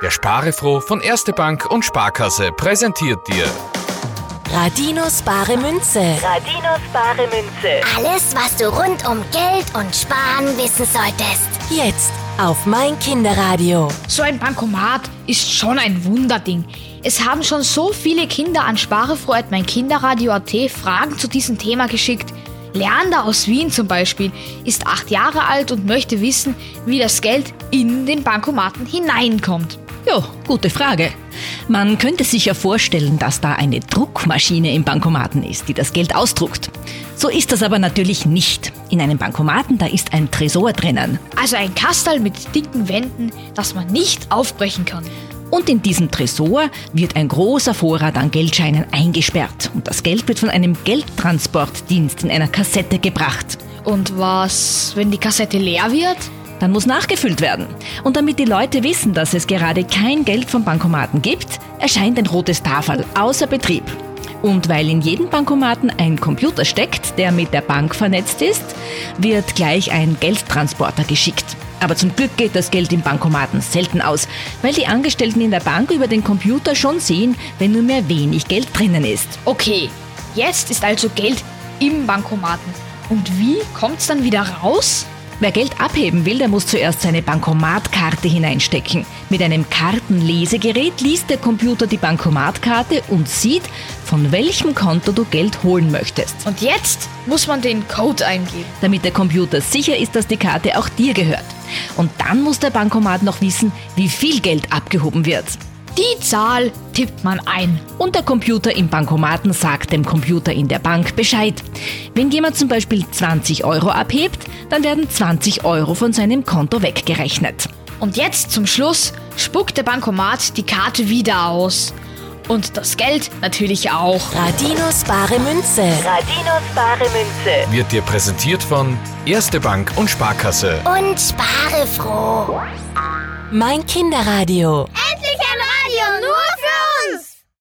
Der Sparefroh von Erste Bank und Sparkasse präsentiert dir Radinos bare Münze. Radinos bare Münze. Alles, was du rund um Geld und Sparen wissen solltest. Jetzt auf mein Kinderradio. So ein Bankomat ist schon ein Wunderding. Es haben schon so viele Kinder an Sparefroh mein Kinderradio.at Fragen zu diesem Thema geschickt. Leander aus Wien zum Beispiel ist acht Jahre alt und möchte wissen, wie das Geld in den Bankomaten hineinkommt. Ja, gute Frage. Man könnte sich ja vorstellen, dass da eine Druckmaschine im Bankomaten ist, die das Geld ausdruckt. So ist das aber natürlich nicht. In einem Bankomaten, da ist ein Tresor drinnen. Also ein Kastal mit dicken Wänden, das man nicht aufbrechen kann. Und in diesem Tresor wird ein großer Vorrat an Geldscheinen eingesperrt. Und das Geld wird von einem Geldtransportdienst in einer Kassette gebracht. Und was, wenn die Kassette leer wird? Dann muss nachgefüllt werden. Und damit die Leute wissen, dass es gerade kein Geld vom Bankomaten gibt, erscheint ein rotes Tafel außer Betrieb. Und weil in jedem Bankomaten ein Computer steckt, der mit der Bank vernetzt ist, wird gleich ein Geldtransporter geschickt. Aber zum Glück geht das Geld im Bankomaten selten aus, weil die Angestellten in der Bank über den Computer schon sehen, wenn nur mehr wenig Geld drinnen ist. Okay, jetzt ist also Geld im Bankomaten. Und wie kommt's dann wieder raus? Wer Geld abheben will, der muss zuerst seine Bankomatkarte hineinstecken. Mit einem Kartenlesegerät liest der Computer die Bankomatkarte und sieht, von welchem Konto du Geld holen möchtest. Und jetzt muss man den Code eingeben. Damit der Computer sicher ist, dass die Karte auch dir gehört. Und dann muss der Bankomat noch wissen, wie viel Geld abgehoben wird. Die Zahl tippt man ein. Und der Computer im Bankomaten sagt dem Computer in der Bank Bescheid. Wenn jemand zum Beispiel 20 Euro abhebt, dann werden 20 Euro von seinem Konto weggerechnet. Und jetzt zum Schluss spuckt der Bankomat die Karte wieder aus. Und das Geld natürlich auch. Radinos bare Münze. Radinos bare Münze. wird dir präsentiert von Erste Bank und Sparkasse. Und spare froh. Mein Kinderradio.